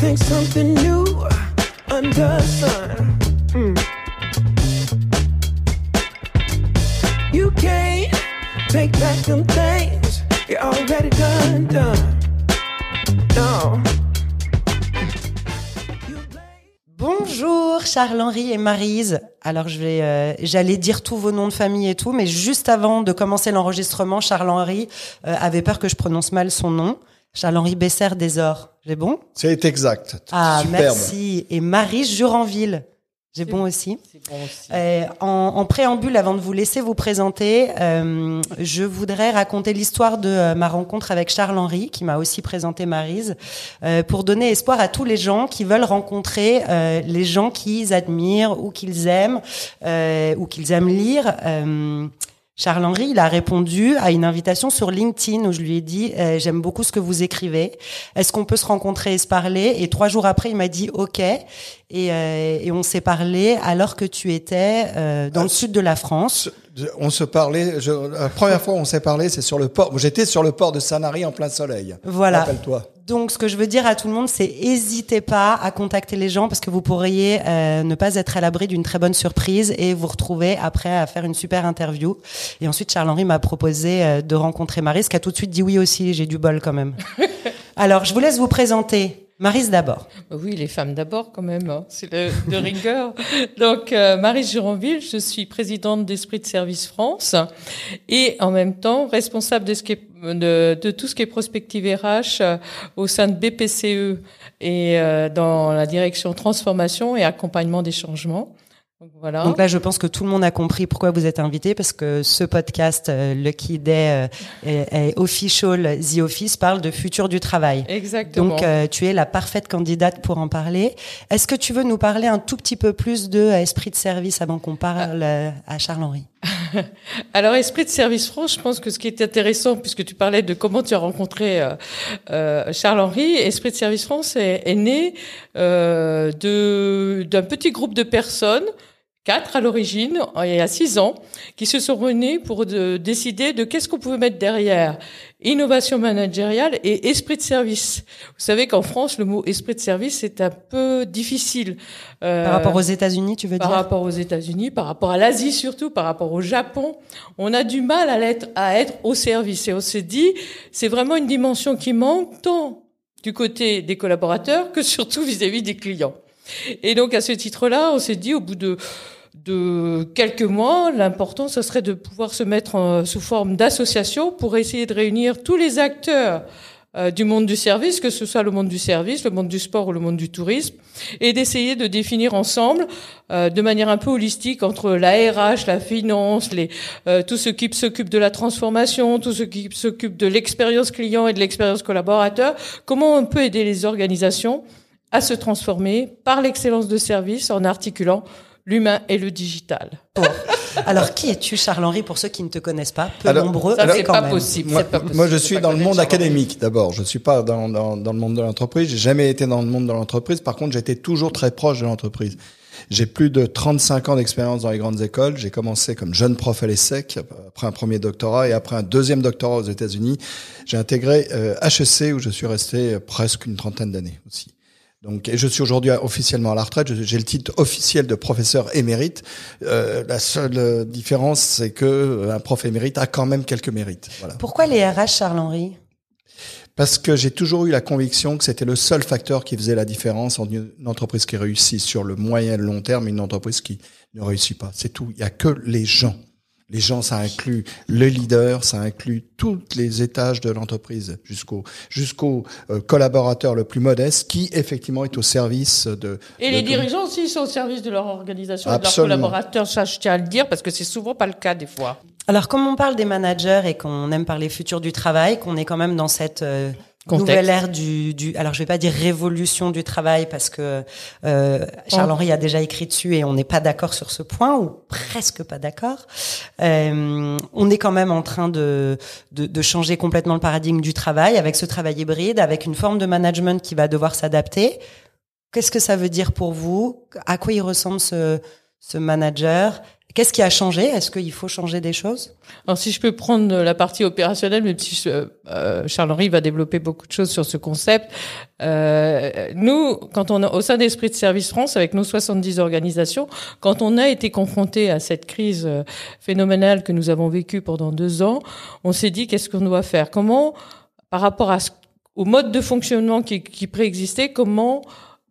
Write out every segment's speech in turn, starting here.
think something new. Mm. Take back things done, done. Bonjour Charles-Henri et Marise. Alors je vais, euh, j'allais dire tous vos noms de famille et tout, mais juste avant de commencer l'enregistrement, Charles-Henri euh, avait peur que je prononce mal son nom. Charles-Henri Besser Desor. J'ai bon? C'est exact. Ah Superbe. merci. Et Marise Juranville. J'ai bon aussi. Euh, en, en préambule, avant de vous laisser vous présenter, euh, je voudrais raconter l'histoire de euh, ma rencontre avec Charles-Henri, qui m'a aussi présenté Marise, euh, pour donner espoir à tous les gens qui veulent rencontrer euh, les gens qu'ils admirent ou qu'ils aiment euh, ou qu'ils aiment lire. Charles-Henri, il a répondu à une invitation sur LinkedIn où je lui ai dit euh, j'aime beaucoup ce que vous écrivez. Est-ce qu'on peut se rencontrer et se parler? Et trois jours après, il m'a dit OK. Et, euh, et on s'est parlé alors que tu étais euh, dans le sud de la France. On se parlait. Je, la première fois où on s'est parlé, c'est sur le port. J'étais sur le port de Sanary en plein soleil. Voilà. Rappelle-toi. Donc, ce que je veux dire à tout le monde, c'est hésitez pas à contacter les gens parce que vous pourriez euh, ne pas être à l'abri d'une très bonne surprise et vous retrouver après à faire une super interview. Et ensuite, Charles-Henri m'a proposé euh, de rencontrer Marise, qui a tout de suite dit oui aussi. J'ai du bol quand même. Alors, je vous laisse vous présenter. Marise d'abord. Bah Oui, les femmes d'abord quand même, hein. c'est de rigueur. Donc, euh, Juranville, je suis présidente d'Esprit de Service France et en même temps responsable de tout ce qui est prospective RH euh, au sein de BPCE et euh, dans la direction transformation et accompagnement des changements. Donc, voilà. Donc là, je pense que tout le monde a compris pourquoi vous êtes invité parce que ce podcast, euh, Lucky Day euh, et Official The Office, parle de futur du travail. Exactement. Donc, euh, tu es la parfaite candidate pour en parler. Est-ce que tu veux nous parler un tout petit peu plus de euh, esprit de service avant qu'on parle euh, à Charles-Henri? Alors, Esprit de Service France, je pense que ce qui est intéressant, puisque tu parlais de comment tu as rencontré euh, euh, Charles-Henri, Esprit de Service France est, est né euh, de d'un petit groupe de personnes, quatre à l'origine, il y a six ans, qui se sont réunis pour de- décider de qu'est-ce qu'on pouvait mettre derrière innovation managériale et esprit de service. Vous savez qu'en France, le mot esprit de service est un peu difficile. Euh, Par rapport aux États-Unis, tu veux par dire? rapport aux États-Unis, par rapport à l'Asie surtout, par rapport au Japon, on a du mal à être, à être au service. Et on s'est dit, c'est vraiment une dimension qui manque tant du côté des collaborateurs que surtout vis-à-vis des clients. Et donc à ce titre-là, on s'est dit au bout de quelques mois, l'important ce serait de pouvoir se mettre en- sous forme d'association pour essayer de réunir tous les acteurs euh, du monde du service, que ce soit le monde du service, le monde du sport ou le monde du tourisme, et d'essayer de définir ensemble, euh, de manière un peu holistique, entre la RH, la finance, euh, tout ce qui s'occupe de la transformation, tout ce qui s'occupe de l'expérience client et de l'expérience collaborateur, comment on peut aider les organisations à se transformer par l'excellence de service en articulant l'humain et le digital. Alors, qui es-tu, Charles-Henri, pour ceux qui ne te connaissent pas? Peu Alors, nombreux, Ça, mais c'est quand pas même. possible. Moi, c'est pas possible moi, je suis dans le monde académique d'abord. Je suis pas dans, dans, dans le monde de l'entreprise. J'ai jamais été dans le monde de l'entreprise. Par contre, j'étais toujours très proche de l'entreprise. J'ai plus de 35 ans d'expérience dans les grandes écoles. J'ai commencé comme jeune prof à l'ESSEC, après un premier doctorat et après un deuxième doctorat aux États-Unis. J'ai intégré euh, HEC où je suis resté euh, presque une trentaine d'années aussi. Donc, et je suis aujourd'hui officiellement à la retraite. J'ai le titre officiel de professeur émérite. Euh, la seule euh, différence, c'est que euh, un prof émérite a quand même quelques mérites. Voilà. Pourquoi les RH, Charles-Henri Parce que j'ai toujours eu la conviction que c'était le seul facteur qui faisait la différence entre une entreprise qui réussit sur le moyen et le long terme et une entreprise qui ne réussit pas. C'est tout. Il y a que les gens. Les gens, ça inclut le leader, ça inclut tous les étages de l'entreprise jusqu'au jusqu'au euh, collaborateur le plus modeste qui effectivement est au service de. Et de- les dirigeants aussi sont au service de leur organisation et de leurs Absolument. collaborateurs. Ça, je tiens à le dire parce que c'est souvent pas le cas des fois. Alors, comme on parle des managers et qu'on aime parler futur du travail, qu'on est quand même dans cette euh, Nouvelle ère du, du, alors je vais pas dire révolution du travail parce que euh, Charles Henry a déjà écrit dessus et on n'est pas d'accord sur ce point ou presque pas d'accord. Euh, on est quand même en train de, de de changer complètement le paradigme du travail avec ce travail hybride, avec une forme de management qui va devoir s'adapter. Qu'est-ce que ça veut dire pour vous? À quoi il ressemble ce ce manager? Qu'est-ce qui a changé? Est-ce qu'il faut changer des choses? Alors si je peux prendre la partie opérationnelle, même si euh, Charles-Henri va développer beaucoup de choses sur ce concept. Euh, nous, quand on a, au sein d'Esprit de Service France, avec nos 70 organisations, quand on a été confronté à cette crise euh, phénoménale que nous avons vécue pendant deux ans, on s'est dit qu'est-ce qu'on doit faire? Comment, par rapport au mode de fonctionnement qui, qui préexistait, comment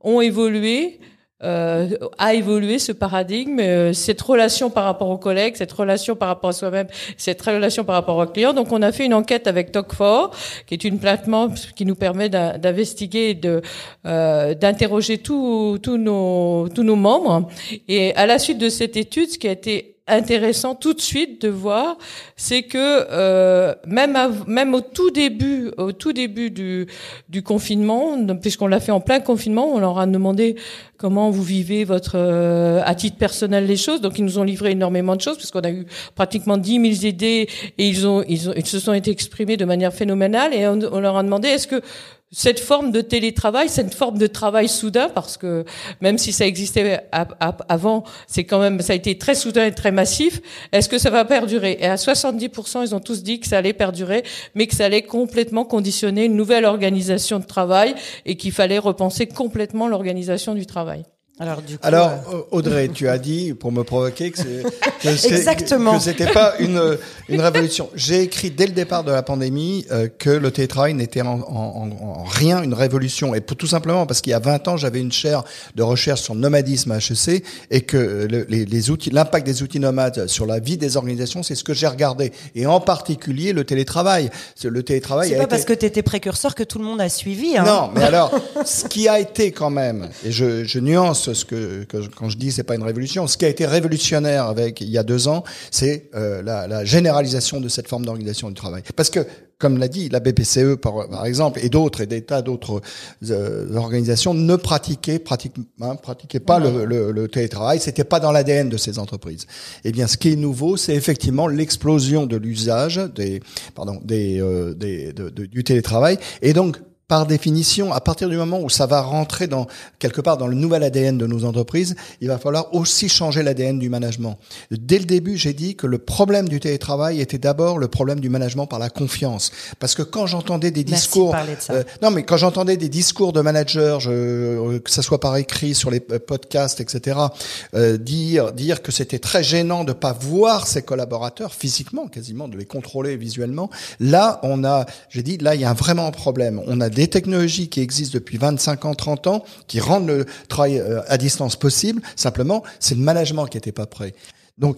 ont évolué euh, a évolué ce paradigme, euh, cette relation par rapport aux collègues, cette relation par rapport à soi-même, cette relation par rapport aux clients. Donc, on a fait une enquête avec Talk4, qui est une plateforme qui nous permet d'investiguer, de euh, d'interroger tous nos tous nos membres. Et à la suite de cette étude, ce qui a été intéressant tout de suite de voir, c'est que euh, même même au tout début, au tout début du, du confinement, puisqu'on l'a fait en plein confinement, on leur a demandé comment vous vivez votre euh, à titre personnel les choses. Donc ils nous ont livré énormément de choses puisqu'on a eu pratiquement 10 000 idées et ils ont ils, ont, ils se sont été exprimés de manière phénoménale et on, on leur a demandé est-ce que cette forme de télétravail, cette forme de travail soudain, parce que même si ça existait avant, c'est quand même, ça a été très soudain et très massif. Est-ce que ça va perdurer? Et à 70%, ils ont tous dit que ça allait perdurer, mais que ça allait complètement conditionner une nouvelle organisation de travail et qu'il fallait repenser complètement l'organisation du travail. Alors, du coup, Alors euh, Audrey, tu as dit, pour me provoquer, que, c'était pas une, une révolution. J'ai écrit dès le départ de la pandémie euh, que le télétravail n'était en, en, en, rien une révolution. Et pour, tout simplement parce qu'il y a 20 ans, j'avais une chaire de recherche sur le nomadisme à HEC et que le, les, les, outils, l'impact des outils nomades sur la vie des organisations, c'est ce que j'ai regardé. Et en particulier le télétravail. Le télétravail. C'est pas parce que tu étais précurseur que tout le monde a suivi. Hein. Non, mais alors, ce qui a été quand même, et je, je nuance ce que, que, quand je dis c'est pas une révolution, ce qui a été révolutionnaire avec il y a deux ans, c'est euh, la, généralisation de cette forme d'organisation du travail. Parce que comme l'a dit la BPCE par, exemple et d'autres et des tas d'autres euh, organisations ne pratiquaient hein, pratiquaient pas le, le, le, télétravail. C'était pas dans l'ADN de ces entreprises. Eh bien ce qui est nouveau c'est effectivement l'explosion de l'usage des pardon des, euh, des de, de, du télétravail. Et donc par définition, à partir du moment où ça va rentrer dans quelque part dans le nouvel ADN de nos entreprises, il va falloir aussi changer l'ADN du management. Dès le début, j'ai dit que le problème du télétravail était d'abord le problème du management par la confiance, parce que quand j'entendais des discours, de euh, non mais quand j'entendais des discours de managers, je, euh, que ça soit par écrit sur les euh, podcasts, etc., euh, dire dire que c'était très gênant de pas voir ses collaborateurs physiquement, quasiment de les contrôler visuellement. Là, on a, j'ai dit, là il y a vraiment un problème. On a des technologies qui existent depuis 25 ans, 30 ans, qui rendent le travail euh, à distance possible. Simplement, c'est le management qui n'était pas prêt. Donc,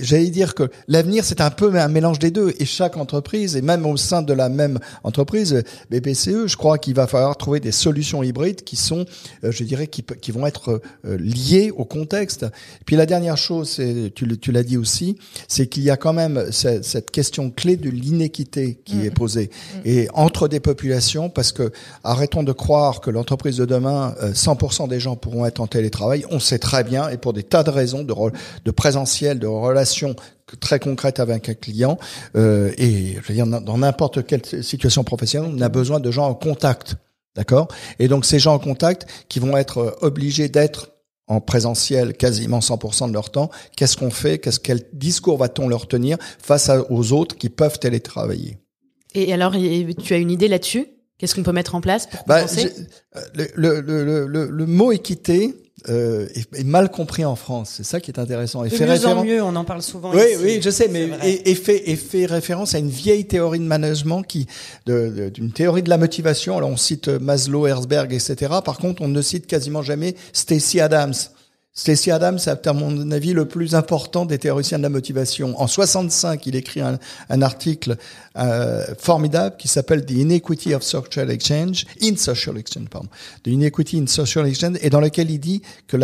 j'allais dire que l'avenir, c'est un peu un mélange des deux. Et chaque entreprise, et même au sein de la même entreprise, BPCE, je crois qu'il va falloir trouver des solutions hybrides qui sont, euh, je dirais, qui, qui vont être euh, liées au contexte. puis la dernière chose, tu, tu l'as dit aussi, c'est qu'il y a quand même cette, question clé de l'inéquité qui est mmh. posée. Mmh. Et entre des populations, parce que arrêtons de croire que l'entreprise de demain, 100% euh, des gens pourront être en télétravail. On sait très bien, et pour des tas de raisons, de, de présentiel, de relations très concrètes avec un client. Euh, et je veux dire, dans n'importe quelle situation professionnelle, on a besoin de gens en contact. D'accord? Et donc ces gens en contact qui vont être euh, obligés d'être en présentiel quasiment 100% de leur temps, qu'est-ce qu'on fait? Qu'est-ce quel discours va-t-on leur tenir face aux autres qui peuvent télétravailler? Et alors, tu as une idée là-dessus? Qu'est-ce qu'on peut mettre en place pour bah, euh, le, le, le, le, mot équité, euh, est, est, mal compris en France. C'est ça qui est intéressant. Et de fait mieux référence... en mieux, on en parle souvent. Oui, ici. oui, je sais, mais et, et, fait, et fait référence à une vieille théorie de management qui, d'une théorie de la motivation. Alors on cite Maslow, Herzberg, etc. Par contre, on ne cite quasiment jamais Stacy Adams. Stacey Adams à mon avis, le plus important des théoriciens de la motivation. En 65, il écrit un, un article euh, formidable qui s'appelle The Inequity of Social Exchange, in Social Exchange, pardon, The Inequity in Social Exchange, et dans lequel il dit que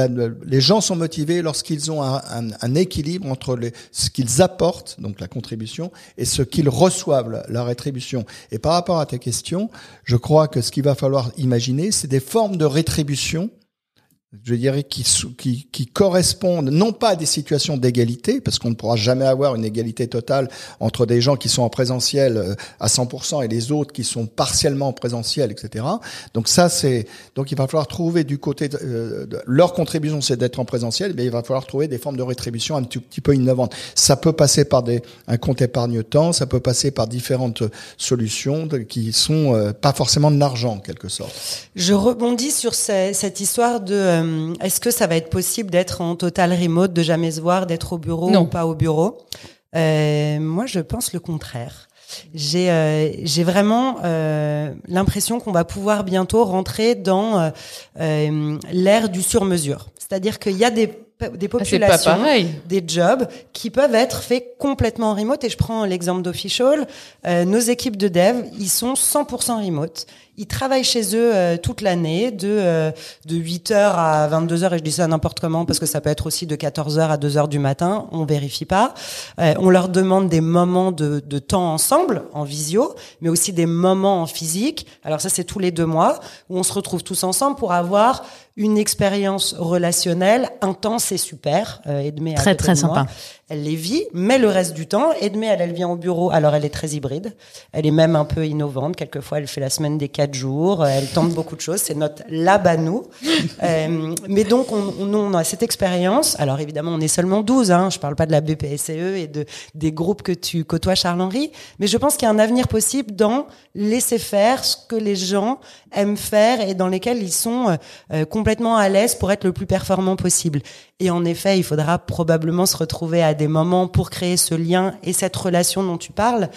les gens sont motivés lorsqu'ils ont un, un, un, équilibre entre les, ce qu'ils apportent, donc la contribution, et ce qu'ils reçoivent, la, la rétribution. Et par rapport à ta question, je crois que ce qu'il va falloir imaginer, c'est des formes de rétribution je dirais, qui, qui, qui correspondent non pas à des situations d'égalité, parce qu'on ne pourra jamais avoir une égalité totale entre des gens qui sont en présentiel euh, à 100% et les autres qui sont partiellement en présentiel, etc. Donc ça, c'est donc il va falloir trouver du côté de, euh, de leur contribution, c'est d'être en présentiel, mais il va falloir trouver des formes de rétribution un petit, petit peu innovantes. Ça peut passer par des un compte épargne-temps, ça peut passer par différentes solutions qui sont euh, pas forcément de l'argent en quelque sorte. Je rebondis sur cette histoire de euh, est-ce que ça va être possible d'être en total remote, de jamais se voir, d'être au bureau ou pas au bureau? Euh, Moi, je pense le contraire. J'ai euh, j'ai vraiment l'impression qu'on va pouvoir bientôt rentrer dans l'ère du sur-mesure. C'est-à-dire qu'il y a des des ah, populations, des jobs qui peuvent être faits complètement en remote. Et je prends l'exemple d'Official. nos équipes de dev, ils sont 100% remote. Ils travaillent chez eux euh, toute l'année, de, euh, de 8h à 22h, et je dis ça n'importe comment, parce que ça peut être aussi de 14h à 2h du matin, on vérifie pas. Euh, on leur demande des moments de, de temps ensemble, en visio, mais aussi des moments en physique. Alors ça, c'est tous les deux mois, où on se retrouve tous ensemble pour avoir une expérience relationnelle intense et super. Euh, Edmé très très sympa. Elle les vit, mais le reste du temps, Edmé, elle, elle vient au bureau. Alors elle est très hybride. Elle est même un peu innovante. Quelquefois, elle fait la semaine des quatre jours. Elle tente beaucoup de choses. C'est notre lab à nous. euh, mais donc, on, on, a cette expérience. Alors évidemment, on est seulement 12. Hein. Je parle pas de la BPSE et de des groupes que tu côtoies, Charles-Henri. Mais je pense qu'il y a un avenir possible dans laisser faire ce que les gens aiment faire et dans lesquels ils sont euh, complètement à l'aise pour être le plus performant possible. Et en effet, il faudra probablement se retrouver à des moments pour créer ce lien et cette relation dont tu parles.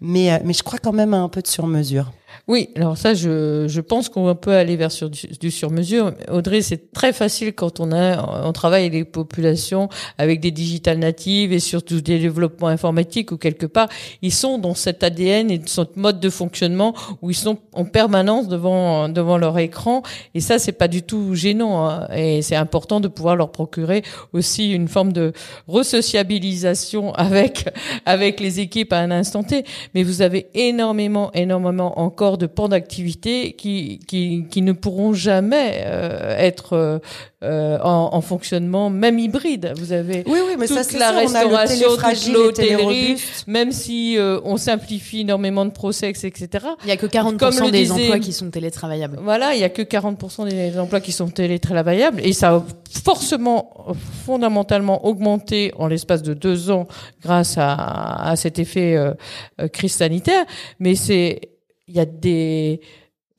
Mais, euh, je crois quand même à un peu de sur-mesure. Oui, alors ça, je, je pense qu'on peut aller vers sur, du, sur-mesure. Audrey, c'est très facile quand on a, on travaille des populations avec des digitales natives et surtout des développements informatiques ou quelque part, ils sont dans cet ADN et ce mode de fonctionnement où ils sont en permanence devant, devant leur écran. Et ça, c'est pas du tout gênant. Hein. Et c'est important de pouvoir leur procurer aussi une forme de resociabilisation avec, avec les équipes à un instant T. Mais vous avez énormément, énormément encore de pans d'activité qui, qui, qui, ne pourront jamais euh, être euh, en, en, fonctionnement, même hybride. Vous avez oui, oui, mais toute ça, la sûr, restauration, toute l'hôtellerie, même si euh, on simplifie énormément de process, etc. Il y a que 40% des emplois qui sont télétravaillables. Voilà, il y a que 40% des emplois qui sont télétravaillables et ça a forcément, fondamentalement augmenté en l'espace de deux ans grâce à, à cet effet euh, crise sanitaire. Mais c'est il y a des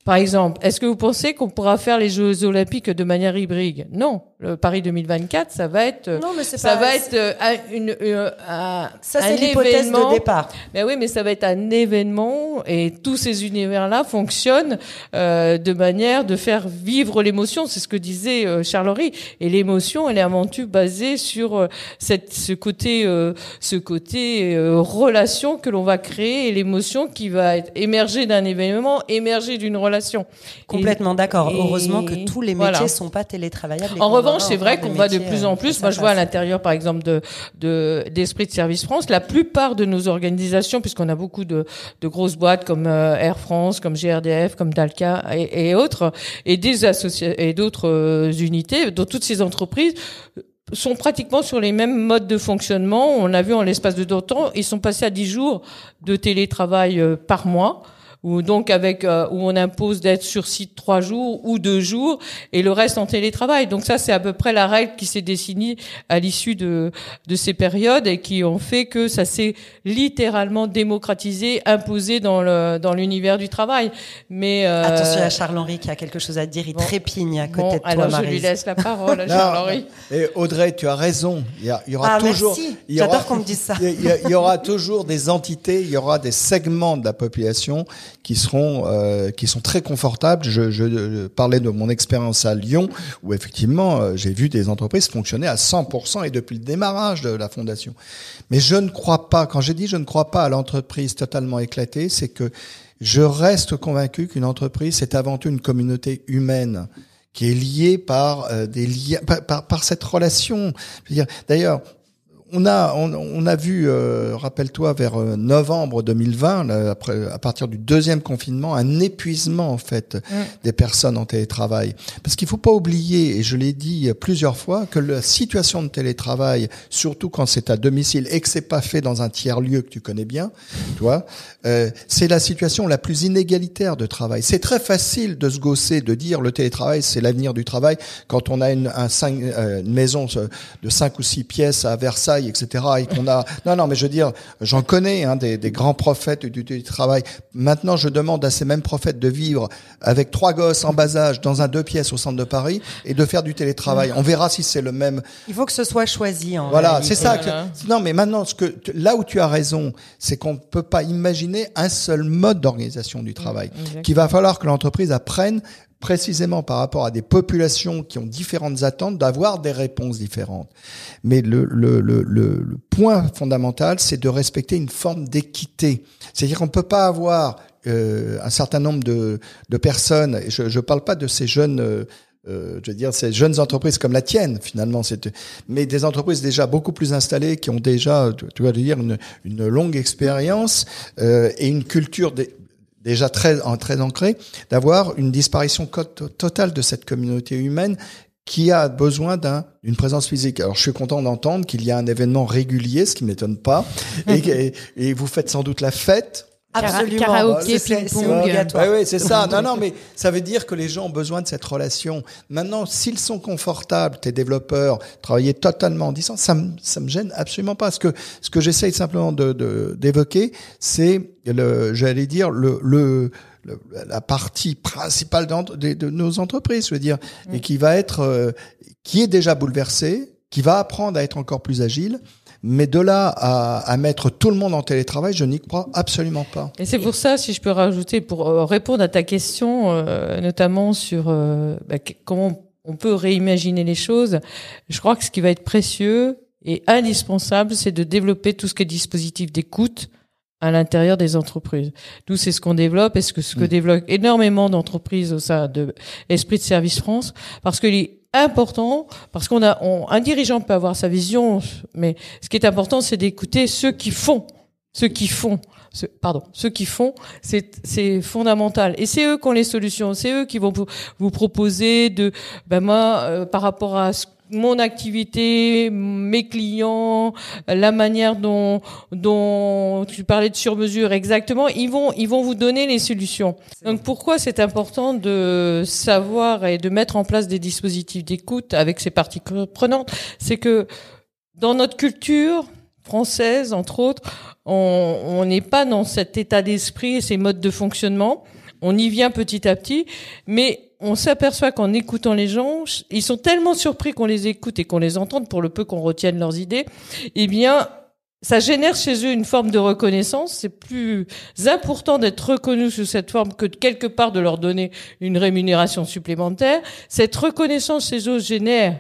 par exemple, est-ce que vous pensez qu'on pourra faire les Jeux Olympiques de manière hybride? Non, le Paris 2024, ça va être, non, mais ça pas, va être euh, une, euh, un, ça c'est l'hypothèse de départ. Mais oui, mais ça va être un événement et tous ces univers-là fonctionnent euh, de manière de faire vivre l'émotion. C'est ce que disait euh, Charles. Et l'émotion, elle est avant tout basée sur euh, cette, ce côté, ce côté relation que l'on va créer et l'émotion qui va être émerger d'un événement, émerger d'une relation Complètement d'accord. Heureusement que tous les métiers ne sont pas télétravaillables. En revanche, c'est vrai qu'on va de plus en euh, plus. Moi, je vois à l'intérieur, par exemple, de d'Esprit de, Service France, la plupart de nos organisations, puisqu'on a beaucoup de, de grosses boîtes comme euh, Air France, comme GRDF, comme Dalca et, et autres, et des associés et d'autres euh, unités, dans toutes ces entreprises sont pratiquement sur les mêmes modes de fonctionnement. On a vu en l'espace de deux temps, ils sont passés à 10 jours de télétravail par mois ou donc avec euh, où on impose d'être sur site trois jours ou deux jours et le reste en télétravail. Donc ça c'est à peu près la règle qui s'est dessinée à l'issue de de ces périodes et qui ont fait que ça s'est littéralement démocratisé, imposé dans le dans l'univers du travail. Mais euh... attention à Charles Henri qui a quelque chose à dire, il trépigne à côté de toi. Alors je lui laisse la parole à Charles Henri. Et Audrey, tu as raison. Il y, il y aura ah, toujours. J'adore qu'on me dise ça. Il y, il y aura toujours des entités, il y aura des segments de la population qui seront euh, qui sont très confortables. Je, je, parlais de mon expérience à Lyon où effectivement euh, j'ai vu des entreprises fonctionner à 100% et depuis le démarrage de la fondation. Mais je ne crois pas. Quand j'ai dit je ne crois pas à l'entreprise totalement éclatée, c'est que je reste convaincu qu'une entreprise c'est avant tout une communauté humaine qui est liée par euh, des liens par, par, par, cette relation. D'ailleurs, on a on, on a vu, euh, rappelle-toi, vers euh, novembre 2020, là, après à partir du deuxième confinement, un épuisement en fait des personnes en télétravail. Parce qu'il faut pas oublier, et je l'ai dit plusieurs fois, que la situation de télétravail, surtout quand c'est à domicile et que c'est pas fait dans un tiers lieu que tu connais bien, tu vois, euh, c'est la situation la plus inégalitaire de travail. C'est très facile de se gausser, de dire le télétravail c'est l'avenir du travail quand on a une, un euh, une maison de cinq ou six pièces à Versailles, etc. Et qu'on a non non mais je veux dire j'en connais hein, des, des grands prophètes du télétravail. Maintenant je demande à ces mêmes prophètes de vivre avec trois gosses en bas âge dans un deux pièces au centre de Paris et de faire du télétravail. On verra si c'est le même. Il faut que ce soit choisi. En Voilà, c'est ça. que- Voilà. non, mais maintenant, ce que là où tu as raison, c'est qu'on ne peut pas imaginer un seul mode d'organisation du travail. exact. Qu'il va falloir que l'entreprise apprenne précisément par rapport à des populations qui ont différentes attentes, d'avoir des réponses différentes. Mais le, point fondamental, c'est de respecter une forme d'équité. C'est-à-dire qu'on ne peut pas avoir euh, un certain nombre de, personnes, et je ne parle pas de ces jeunes... euh, euh, je veux dire, ces jeunes entreprises comme la tienne, finalement, mais des entreprises déjà beaucoup plus installées, qui ont déjà, tu, vas dire, une, longue expérience et une culture dé- déjà très, très ancrée, d'avoir une disparition totale de cette communauté humaine qui a besoin d'un d'une présence physique. Alors, je suis content d'entendre qu'il y a un événement régulier, ce qui m'étonne pas, et, et, et vous faites sans doute la fête. Absolument. Karaoké, C'est- c'est- ping-pong. Ouais, ça. Non, non, mais ça veut dire que les gens ont besoin de cette relation. Maintenant, s'ils sont confortables, tes développeurs, travailler totalement en distance, ça me, ça me gêne absolument pas. Ce que, ce que j'essaye simplement de, de- d'évoquer, c'est le, j'allais dire, le, le, le- la partie principale d'entre- de, de nos entreprises, je veux dire, et qui va être, euh, qui est déjà bouleversée, qui va apprendre à être encore plus agile. Mais de là à, à mettre tout le monde en télétravail, je n'y crois absolument pas. Et c'est pour ça, si je peux rajouter, pour euh, répondre à ta question, euh, notamment sur euh, bah, que- comment on peut réimaginer les choses, je crois que ce qui va être précieux et indispensable, c'est de développer tout ce qui est dispositif d'écoute à l'intérieur des entreprises. Nous, c'est ce qu'on développe et ce que, ce que Mm. développent énormément d'entreprises au sein de Esprit de Service France, parce qu'il est important, parce qu'on a, on, un dirigeant peut avoir sa vision, mais ce qui est important, c'est d'écouter ceux qui font, ceux qui font, ceux- pardon, ceux qui font, c'est c'est fondamental. Et c'est eux qui ont les solutions, c'est eux qui vont vous, vous proposer de, ben moi, euh, par rapport à ce- mon activité, mes clients, la manière dont dont tu parlais de sur-mesure exactement, ils vont ils vont vous donner les solutions. Donc pourquoi c'est important de savoir et de mettre en place des dispositifs d'écoute avec ces parties prenantes, c'est que dans notre culture française, entre autres, on on n'est pas dans cet état d'esprit et ces modes de fonctionnement. On y vient petit à petit, mais on s'aperçoit qu'en écoutant les gens, ils sont tellement surpris qu'on les écoute et qu'on les entende pour le peu qu'on retienne leurs idées, eh bien, ça génère chez eux une forme de reconnaissance. C'est plus important d'être reconnu sous cette forme que de quelque part de leur donner une rémunération supplémentaire. Cette reconnaissance chez eux génère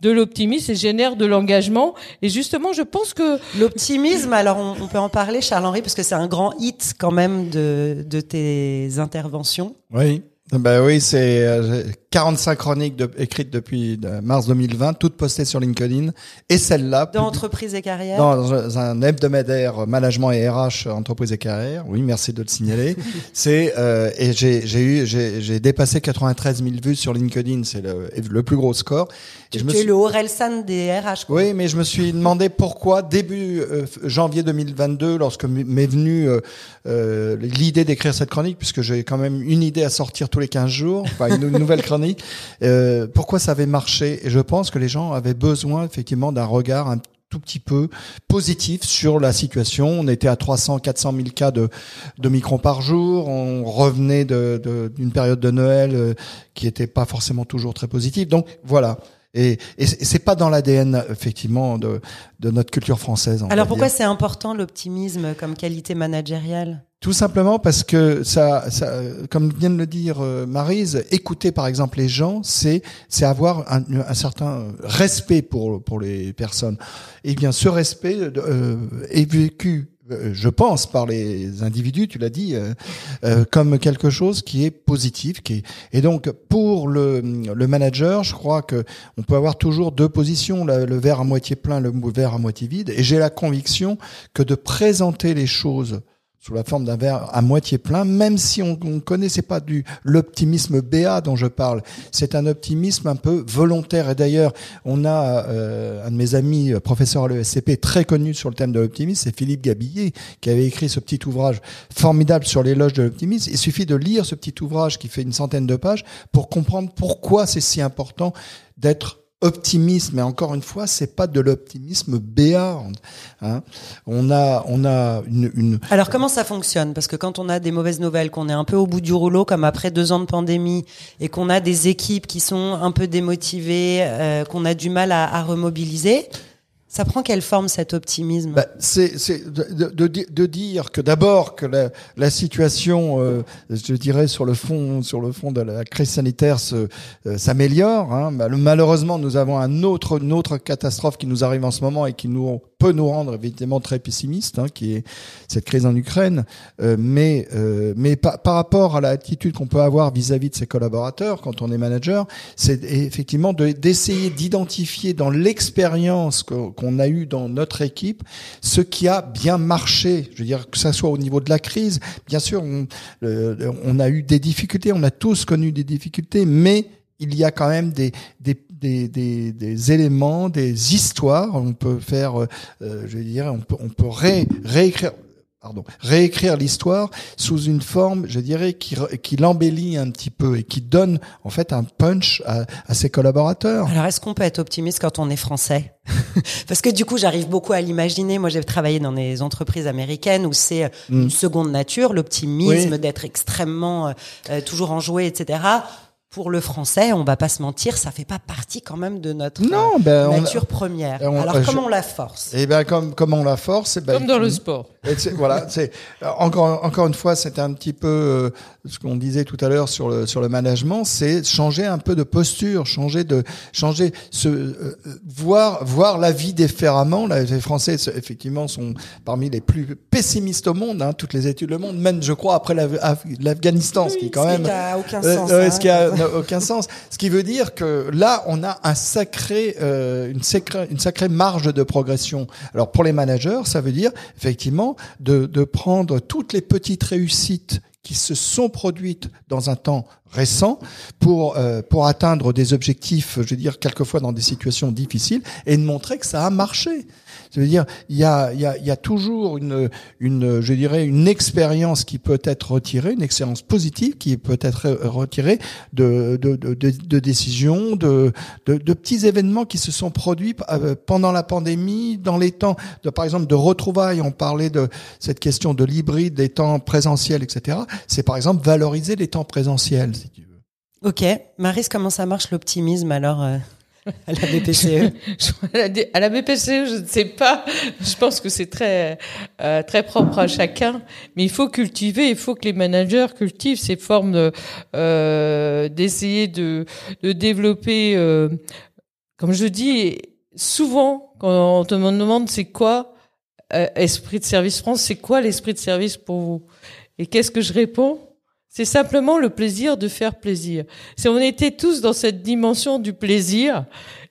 de l'optimisme et génère de l'engagement. Et justement, je pense que L'optimisme, alors on, on peut en parler, Charles-Henri, parce que c'est un grand hit quand même de, de tes interventions. Oui. Ben oui, c'est euh, 45 chroniques de- écrites depuis euh, mars 2020, toutes postées sur LinkedIn, et celle-là Dans entreprise et carrière. dans un hebdomadaire management et RH entreprise et carrière. Oui, merci de le signaler. c'est euh, et j'ai j'ai eu j'ai j'ai dépassé 93 000 vues sur LinkedIn, c'est le, le plus gros score. Et je me tu es le Orelsan des RH. quoi. oui, mais je me suis demandé pourquoi début euh, janvier 2022, lorsque m'est venue euh, euh, l'idée d'écrire cette chronique, puisque j'ai quand même une idée à sortir tous les 15 jours, enfin une nouvelle chronique, euh, pourquoi ça avait marché? Et je pense que les gens avaient besoin effectivement d'un regard un tout petit peu positif sur la situation. On était à 300, 400 000 cas de, de microns par jour. On revenait de- de- d'une période de Noël euh, qui était pas forcément toujours très positive. Donc voilà. Et, et c'est pas dans l'ADN effectivement de, de notre culture française. Alors pourquoi c'est important l'optimisme comme qualité managériale? Tout simplement parce que ça, ça comme vient de le dire euh, Marise, écouter par exemple les gens, c'est c'est avoir un, un certain respect pour pour les personnes. Et bien ce respect euh, est vécu euh, je pense par les individus, tu l'as dit, euh, euh, comme quelque chose qui est positif, qui est et donc pour le, le manager, je crois que on peut avoir toujours deux positions, le, le verre à moitié plein, le verre à moitié vide. Et j'ai la conviction que de présenter les choses sous la forme d'un verre à moitié plein, même si on ne connaissait pas du l'optimisme BA dont je parle. C'est un optimisme un peu volontaire. Et d'ailleurs, on a euh, un de mes amis, euh, professeur à l'ESCP, très connu sur le thème de l'optimisme, c'est Philippe Gabillet, qui avait écrit ce petit ouvrage formidable sur l'éloge de l'optimisme. Il suffit de lire ce petit ouvrage qui fait une centaine de pages pour comprendre pourquoi c'est si important d'être optimisme, mais encore une fois, c'est pas de l'optimisme béat. Hein. On a, on a une, Alors comment ça fonctionne? Parce que quand on a des mauvaises nouvelles, qu'on est un peu au bout du rouleau, comme après deux ans de pandémie, et qu'on a des équipes qui sont un peu démotivées, euh, qu'on a du mal à remobiliser, ça prend quelle forme cet optimisme? Bah, C'est de, de, de, dire que d'abord que la, la situation, euh, je dirais sur le fond, sur le fond de la crise sanitaire, euh, s'améliore. Hein. Malheureusement, nous avons un autre, une autre catastrophe qui nous arrive en ce moment et qui nous peut nous rendre évidemment très pessimistes, hein, qui est cette crise en Ukraine. Euh, mais euh, mais par, par rapport à l'attitude qu'on peut avoir vis-à-vis de ses collaborateurs quand on est manager, c'est effectivement d'essayer d'identifier dans l'expérience qu'on on a eu dans notre équipe ce qui a bien marché. Je veux dire que ça soit au niveau de la crise, bien sûr, on, on a eu des difficultés, on a tous connu des difficultés, mais il y a quand même des, des, des, des, des éléments, des histoires. On peut faire, euh, je veux dire, on peut, on peut ré, réécrire pardon, réécrire l'histoire sous une forme, je dirais, qui, qui l'embellit un petit peu et qui donne en fait un punch à, à ses collaborateurs. Alors est-ce qu'on peut être optimiste quand on est français? Parce que du coup, j'arrive beaucoup à l'imaginer. Moi, j'ai travaillé dans des entreprises américaines où c'est mm. une seconde nature, l'optimisme, oui. d'être extrêmement euh, toujours enjoué, etc pour le français, on va pas se mentir, ça fait pas partie quand même de notre non, ben, nature on, première. On, Alors comment je, on la force? Eh ben comme comment on la force, eh ben, comme dans le sport. Voilà, c'est encore encore une fois, c'est un petit peu euh, ce qu'on disait tout à l'heure sur le sur le management, c'est changer un peu de posture, changer de changer ce euh, voir voir la vie différemment. Les Français effectivement sont parmi les plus pessimistes au monde. Hein, toutes les études le monde, même je crois après l'Afghanistan, ce qui est quand ce même aucun sens. Euh, ce qui a aucun sens. Ce qui veut dire que là, on a un sacré, euh, une, sacrée, une sacrée marge de progression. Alors pour les managers, ça veut dire effectivement de, prendre toutes les petites réussites qui se sont produites dans un temps récent pour euh, pour atteindre des objectifs, je veux dire quelquefois dans des situations difficiles, et de montrer que ça a marché. Je veux dire, il y a, il y a, il y a toujours une, une, je dirais, une expérience qui peut être retirée, une expérience positive qui peut être retirée de, de, de, de, de décisions, de, de, de, petits événements qui se sont produits euh, pendant la pandémie, dans les temps, de, par exemple, de retrouvailles. On parlait de cette question de l'hybride, des temps présentiels, etc. C'est par exemple valoriser les temps présentiels, si tu veux. Ok, Maris, comment ça marche l'optimisme alors euh à la BPCE À la BPCE, je ne sais pas. Je pense que c'est très euh, très propre à chacun, mais il faut cultiver. Il faut que les managers cultivent ces formes de, euh, d'essayer de, de développer. Euh, comme je dis souvent, quand on te demande c'est quoi euh, esprit de service France, c'est quoi l'esprit de service pour vous? Et qu'est-ce que je réponds? C'est simplement le plaisir de faire plaisir. Si on était tous dans cette dimension du plaisir,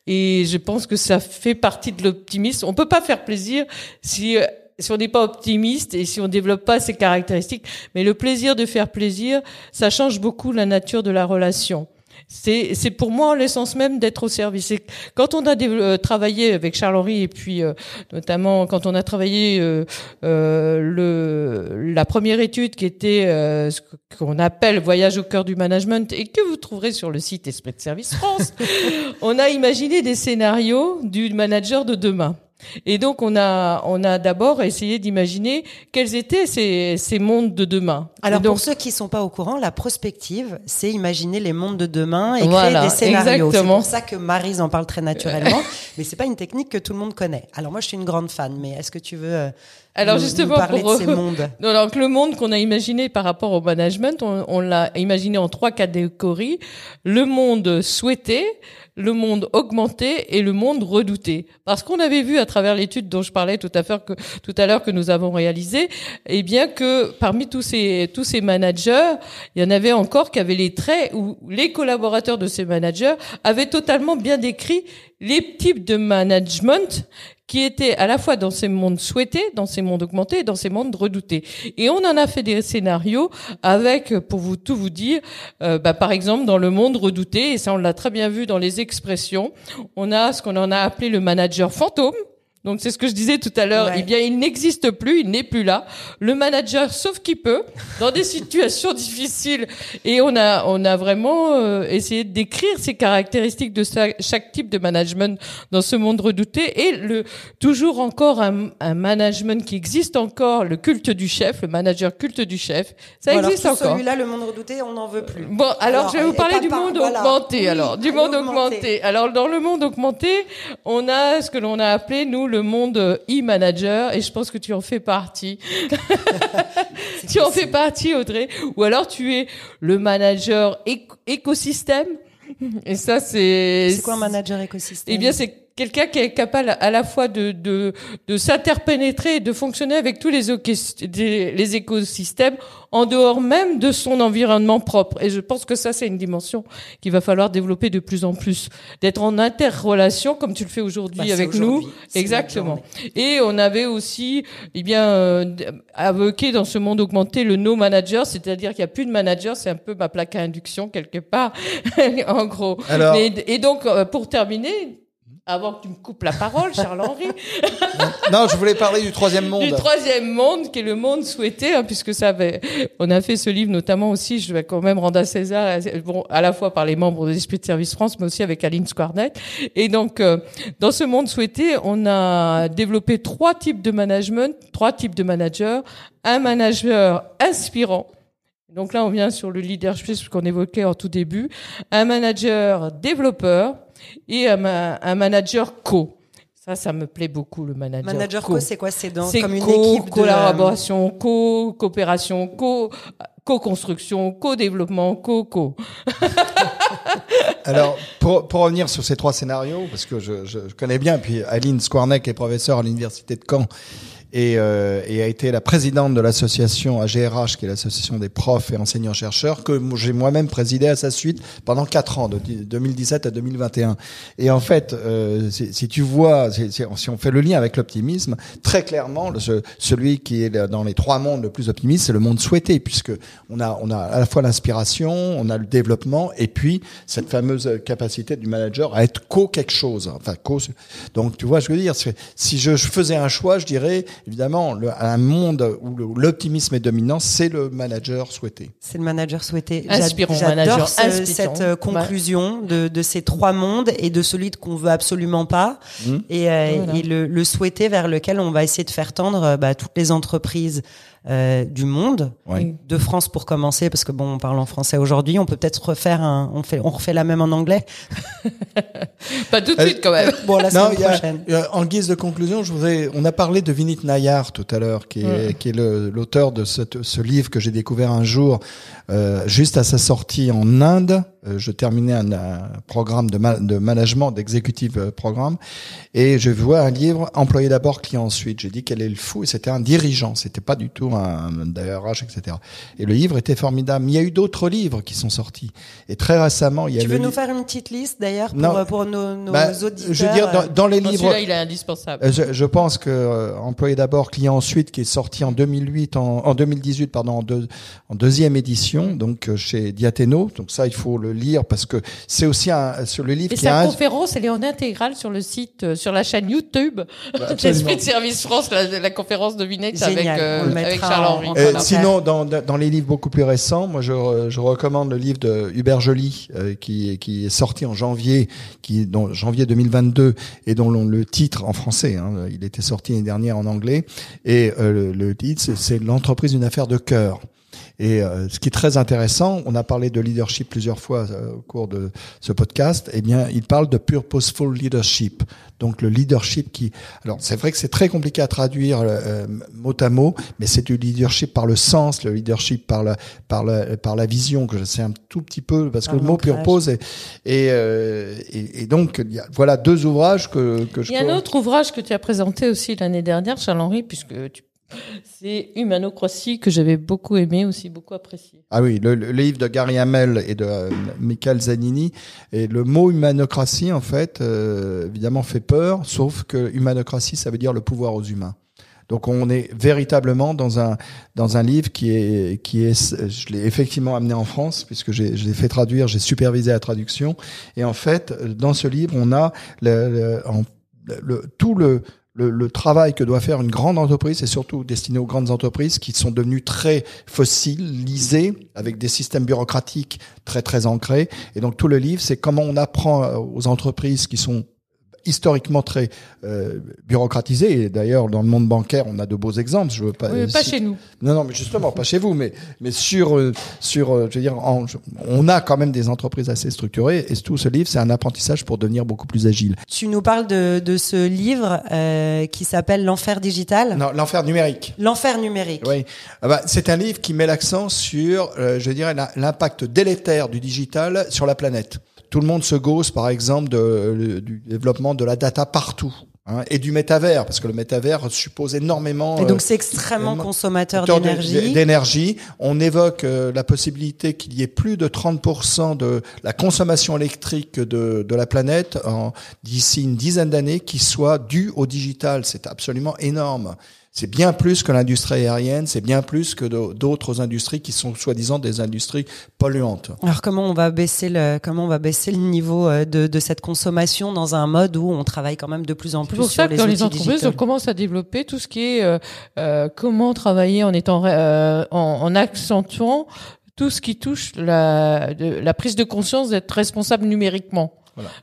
et je pense que ça fait partie de l'optimisme. On peut pas faire plaisir si si on n'est pas optimiste et si on développe pas ces caractéristiques. Mais le plaisir de faire plaisir, ça change beaucoup la nature de la relation. C'est, pour moi l'essence même d'être au service. Et quand on a euh, travaillé avec Charles-Henri et puis euh, notamment quand on a travaillé euh, euh le, la première étude qui était euh, ce qu'on appelle Voyage au cœur du management et que vous trouverez sur le site Esprit de Service France, on a imaginé des scénarios du manager de demain. Et donc on a on a d'abord essayé d'imaginer quels étaient ces, ces mondes de demain. Alors donc, pour ceux qui sont pas au courant, la prospective, c'est imaginer les mondes de demain et voilà, créer des scénarios. C'est pour ça que Marise en parle très naturellement, mais c'est pas une technique que tout le monde connaît. Alors moi je suis une grande fan, mais est-ce que tu veux Alors nous- justement, nous parler pour- de ces mondes? Donc le monde qu'on a imaginé par rapport au management, on, on l'a imaginé en trois catégories le monde souhaité, le monde augmenté et le monde redouté. Parce qu'on avait vu à travers l'étude dont je parlais tout à l'heure que nous avons réalisé, eh bien que parmi tous ces tous ces managers, il y en avait encore qui avaient les traits où les collaborateurs de ces managers avaient totalement bien décrit les types de management qui étaient à la fois dans ces mondes souhaités, dans ces mondes augmentés et dans ces mondes redoutés. Et on en a fait des scénarios avec, pour vous tout vous dire, euh, bah, par exemple dans le monde redouté, et ça on l'a très bien vu dans les expressions, on a ce qu'on en a appelé le manager fantôme. Donc c'est ce que je disais tout à l'heure. Ouais. Eh bien, il n'existe plus, il n'est plus là. Le manager, sauf qu'il peut, dans des situations difficiles. Et on a, on a vraiment euh, essayé de décrire ces caractéristiques de sa- chaque type de management dans ce monde redouté. Et le toujours encore un, un management qui existe encore, le culte du chef, le manager culte du chef. Ça Bon, alors, existe tout encore. Celui-là, le monde redouté, on n'en veut plus. Bon, alors, Alors, je vais vous parler du par- monde voilà. augmenté. Oui, alors, du monde augmenté. augmenté. Alors, dans le monde augmenté, on a ce que l'on a appelé nous le monde e-manager, et je pense que tu en fais partie. tu en fais partie, Audrey. Ou alors tu es le manager éco- écosystème. Et ça, c'est. C'est quoi un manager écosystème? Eh bien, c'est quelqu'un qui est capable à la fois de, de, de s'interpénétrer et de fonctionner avec tous les, écosystèmes en dehors même de son environnement propre. Et je pense que ça, c'est une dimension qu'il va falloir développer de plus en plus. D'être en interrelation, comme tu le fais aujourd'hui Bah, avec nous. Exactement. Et on avait aussi, eh bien, euh, évoqué dans ce monde augmenté le no manager, c'est-à-dire qu'il n'y a plus de manager, c'est un peu ma plaque à induction quelque part, en gros. Alors- Mais- et donc, euh, pour terminer, avant que tu me coupes la parole, Charles-Henri, Non, je voulais parler du troisième monde. du troisième monde, qui est le monde souhaité, hein, puisque ça avait, on a fait ce livre notamment aussi, je vais quand même rendre à César, bon, à la fois par les membres de l'Esprit de Service France, mais aussi avec Aline Squarnet. Et donc, euh, dans ce monde souhaité, on a développé trois types de management, trois types de managers. Un manager inspirant. Donc là, on vient sur le leadership qu'on évoquait en tout début. Un manager développeur et un, ma- un manager co. Ça, ça me plaît beaucoup, le manager, Manager co, c'est quoi? C'est dans c'est comme une co, équipe de collaboration, co, coopération, co, co-construction, co-développement, co, co. Alors, pour, pour revenir sur ces trois scénarios, parce que je, je, je connais bien, puis Aline Squarneck est professeure à l'université de Caen et, euh, et a été la présidente de l'association AGRH, qui est l'association des profs et enseignants-chercheurs, que j'ai moi-même présidé à sa suite pendant quatre ans, de 2017 à 2021. Et en fait, euh, si, tu vois, si, on fait le lien avec l'optimisme, très clairement, ce- celui qui est dans les trois mondes le plus optimiste, c'est le monde souhaité, puisque on a, on a à la fois l'inspiration, on a le développement, et puis cette fameuse capacité du manager à être co quelque chose. Enfin, co. Donc, tu vois, je veux dire, si je faisais un choix, je dirais évidemment le, un monde où l'optimisme est dominant, c'est le manager souhaité. C'est le manager souhaité. Inspirant, J'ad- manager J'adore ce- inspirant. cette euh, conclusion de, de ces trois mondes et de celui qu'on veut absolument pas Mmh. et, euh, Voilà. et le, le souhaité vers lequel on va essayer de faire tendre euh, bah, toutes les entreprises euh, du monde, Ouais. de France pour commencer, parce que bon, on parle en français aujourd'hui, on peut peut-être refaire un, on fait, on refait la même en anglais. Pas tout de Euh, suite, quand même. Bon, la semaine prochaine. a- en guise de conclusion, je voudrais. On a parlé de Vinit Nayar tout à l'heure, qui est, qui est l'auteur de cette- ce livre que j'ai découvert un jour, euh, juste à sa sortie en Inde. Euh, je terminais un, un programme de, ma- de management, d'exécutif euh, programme, et je vois un livre employé d'abord, client ensuite. J'ai dit quel est le fou, et c'était un dirigeant, c'était pas du tout un, un DRH, etc. Et le livre était formidable. Mais il y a eu d'autres livres qui sont sortis, et très récemment, il y a Tu veux nous faire une petite liste d'ailleurs pour, Non. pour nos, nos Bah, auditeurs Je veux dire, dans, dans les livres. Celui-là, il est indispensable. Euh, Je, je pense que euh, employé d'abord, client ensuite, qui est sorti en 2008, en, en 2018, pardon, en, deux- en deuxième édition, donc chez Diathéno. Donc ça, il faut le lire parce que c'est aussi un, sur le livre Et sa un, conférence, elle est en intégrale sur le site, euh, sur la chaîne YouTube d'Esprit de Service France, la, la conférence de Vinette avec, euh, avec Charles-Henri. en- en Euh, Voilà. sinon, dans, dans les livres beaucoup plus récents, moi je, re- je recommande le livre de Hubert Joly euh, qui, qui est sorti en janvier, qui dont janvier 2022 et dont l'on- le titre en français, hein, il était sorti l'année dernière en anglais et euh, le, le titre c'est- c'est l'entreprise d'une affaire de cœur. Et euh, ce qui est très intéressant, on a parlé de leadership plusieurs fois euh, au cours de ce podcast. Eh bien, il parle de purposeful leadership. Donc le leadership qui, alors c'est vrai que c'est très compliqué à traduire euh, mot à mot, mais c'est du leadership par le sens, le leadership par la par la par la vision que je sais un tout petit peu parce Par que le mot purpose est, et, euh, et, et donc il y a- voilà deux ouvrages que que je Il y a un autre ouvrage que tu as présenté aussi l'année dernière, Charles-Henri, puisque tu... c'est Humanocratie que j'avais beaucoup aimé, aussi beaucoup apprécié. Ah oui, le, le livre de Gary Hamel et de euh, Michael Zanini. Et le mot humanocratie, en fait, euh, évidemment, fait peur, sauf que humanocratie, ça veut dire le pouvoir aux humains. Donc on est véritablement dans un dans un livre qui est qui est je l'ai effectivement amené en France puisque j'ai je l'ai fait traduire j'ai supervisé la traduction et en fait dans ce livre on a le, le- le- tout le le, le travail que doit faire une grande entreprise, et surtout destiné aux grandes entreprises qui sont devenues très fossilisées, avec des systèmes bureaucratiques très très ancrés. Et donc tout le livre, c'est comment on apprend aux entreprises qui sont historiquement très euh, bureaucratisées. Et d'ailleurs, dans le monde bancaire, on a de beaux exemples. Je veux pas, Oui, pas chez nous. non, non, mais justement, pas chez vous, mais mais sur euh, sur, euh, je veux dire, en- on a quand même des entreprises assez structurées. Et tout ce livre, c'est un apprentissage pour devenir beaucoup plus agile. Tu nous parles de, de ce livre euh, qui s'appelle L'enfer digital. Non, l'enfer numérique. L'enfer numérique. Oui, Ah bah, c'est un livre qui met l'accent sur, euh, je dirais, l'impact délétère du digital sur la planète. Tout le monde se gausse, par exemple, de- du développement de la data partout. hein, et du métavers, parce que le métavers suppose énormément. Et euh, donc c'est extrêmement consommateur d'énergie. d'énergie. On évoque euh, la possibilité qu'il y ait plus de 30% de la consommation électrique de, de la planète d'ici une dizaine d'années qui soit due au digital. C'est absolument énorme. C'est bien plus que l'industrie aérienne, c'est bien plus que d'autres industries qui sont soi-disant des industries polluantes. Alors comment on va baisser le comment on va baisser le niveau euh, de, de cette consommation dans un mode où on travaille quand même de plus en C'est plus pour sur ça que les dans les entreprises, on commence à développer tout ce qui est euh, euh, comment travailler en étant euh, en, en accentuant tout ce qui touche la, de- la prise de conscience d'être responsable numériquement.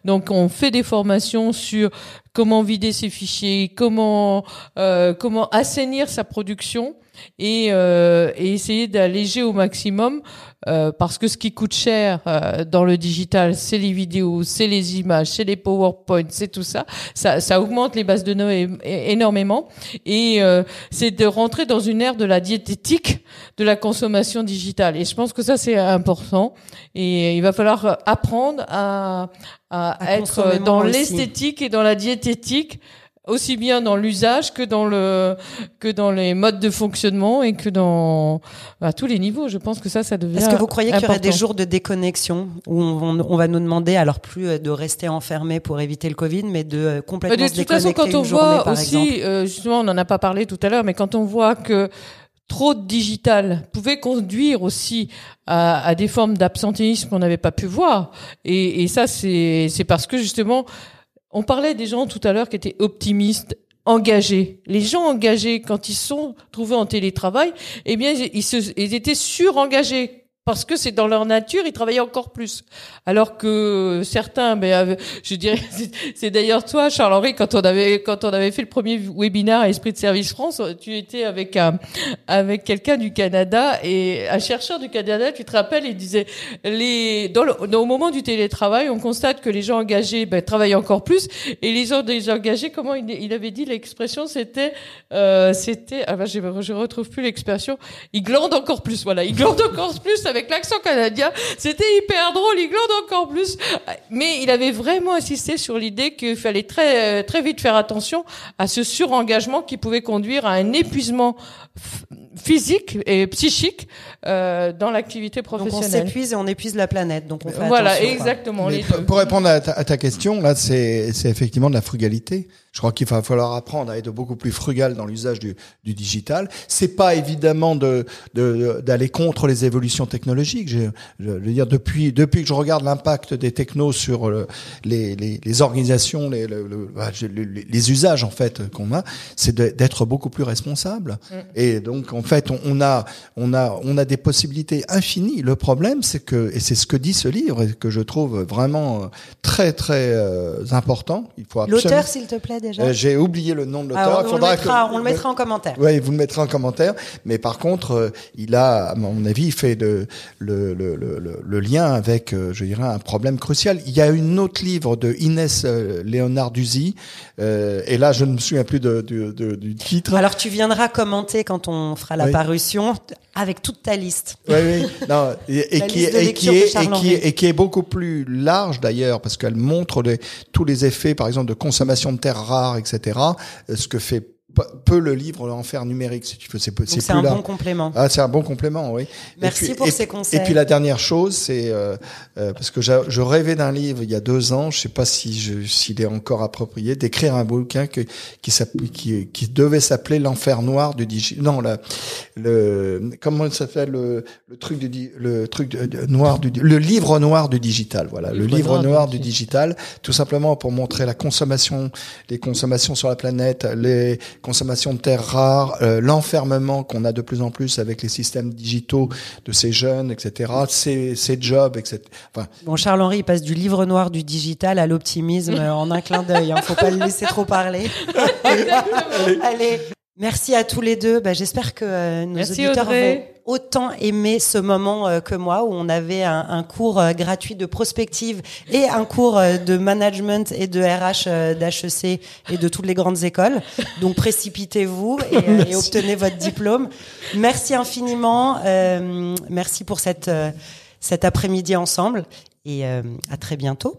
Donc on fait des formations sur comment vider ses fichiers, comment euh, comment assainir sa production et, euh, et essayer d'alléger au maximum euh, parce que ce qui coûte cher euh, dans le digital, c'est les vidéos, c'est les images, c'est les PowerPoint, c'est tout ça. Ça, ça augmente les bases de données énormément et euh, c'est de rentrer dans une ère de la diététique de la consommation digitale. Et je pense que ça c'est important et il va falloir apprendre à, à, À être dans l'esthétique et dans la diététique aussi bien dans l'usage que dans le que dans les modes de fonctionnement et que dans à tous les niveaux. Je pense que ça, ça devient. Est-ce que vous croyez qu'il y aurait des jours de déconnexion où on, on va nous demander alors plus euh, de rester enfermés pour éviter le Covid, mais de euh, complètement de se toute façon, déconnecter quand on journée, voit aussi, euh, justement, on n'en a pas parlé tout à l'heure, mais quand on voit que trop de digital pouvait conduire aussi à, à des formes d'absentéisme qu'on n'avait pas pu voir, et, et ça, c'est c'est parce que justement, on parlait des gens tout à l'heure qui étaient optimistes engagés. Les gens engagés, quand ils sont trouvés en télétravail, eh bien, ils, se, ils étaient surengagés parce que c'est dans leur nature, ils travaillaient encore plus. Alors que certains, ben, avaient- je dirais, c'est- d'ailleurs toi, Charles-Henri, quand on avait quand on avait fait le premier webinaire à Esprit de Service France, tu étais avec un avec quelqu'un du Canada et un chercheur du Canada, tu te rappelles, il disait les dans le, au moment du télétravail, on constate que les gens engagés ben, travaillent encore plus et les gens désengagés, comment il, il avait dit l'expression, c'était euh, c'était ah ben, je je retrouve plus l'expression, ils glandent encore plus, voilà, ils glandent encore plus avec l'accent canadien, c'était hyper drôle, glandent encore plus, mais il avait vraiment insisté sur l'idée qu'il fallait très très vite faire attention à ce surengagement qui pouvait conduire à un épuisement physique et psychique euh, dans l'activité Donc on professionnelle. s'épuise et on épuise la planète. Donc on fait Voilà, exactement. Les pour- deux. pour répondre à ta, à ta question, là, c'est c'est effectivement de la frugalité. Je crois qu'il va falloir apprendre à être beaucoup plus frugal dans l'usage du, du digital. C'est pas évidemment de de- d'aller contre les évolutions technologiques. Je, je veux dire depuis depuis que je regarde l'impact des technos sur euh, les, les, les organisations, les, le- le- bah, les, les usages en fait qu'on a, c'est d'être beaucoup plus responsable. Et donc en fait, on, on a on a on a des possibilités infinies. Le problème, c'est que et c'est ce que dit ce livre et que je trouve vraiment euh, très très euh, important. Il faut L'auteur, s'il te plaît. déjà Euh, J'ai oublié le nom de l'auteur. Ah, on, le mettra, que- on le mettra en commentaire. Oui, vous le mettrez en commentaire. Mais par contre, euh, il a, à mon avis, il fait de, le, le, le, le- le lien avec, je dirais, un problème crucial. Il y a une autre livre de Inès Léonard-Duzy, euh, et là, je ne me souviens plus de, de- de- du titre. Alors tu viendras commenter quand on fera la Oui. parution avec toute ta liste. Oui, oui. Non, et, qui, est, et, qui est, et, qui est, et qui est beaucoup plus large d'ailleurs, parce qu'elle montre les, tous les effets, par exemple, de consommation de terres rares, etc. euh, Ce que fait peu le livre L'enfer numérique, si tu veux. C'est c'est un là. bon complément. Ah, c'est un bon complément, oui. Merci puis- pour et- ces conseils. Et puis la dernière chose, c'est euh, euh, parce que je rêvais d'un livre il y a deux ans, je sais pas si je- s'il est encore approprié, d'écrire un bouquin que, qui, qui, qui devait s'appeler l'enfer noir du digital. Non, la, le comment ça s'appelle le, le truc du le truc de- de- noir du le livre noir du digital. Voilà, le Livre livre noir noir du digital, tout simplement pour montrer la consommation, les consommations sur la planète, les consommations de terres rares, euh, l'enfermement qu'on a de plus en plus avec les systèmes digitaux de ces jeunes, etc. Ces, ces jobs, etc. Enfin, Bon, Charles-Henri il passe du livre noir du digital à l'optimisme euh, en un clin d'œil. Hein. Faut pas le laisser trop parler. Allez, merci à tous les deux. Bah, J'espère que euh, nos Merci, auditeurs Audrey. vont autant aimer ce moment euh, que moi, où on avait un, un cours euh, gratuit de prospective et un cours euh, de management et de RH d'HEC et de toutes les grandes écoles. Donc précipitez-vous et, et obtenez votre diplôme. Merci infiniment. euh, merci pour cette, cet après-midi ensemble. Et à très bientôt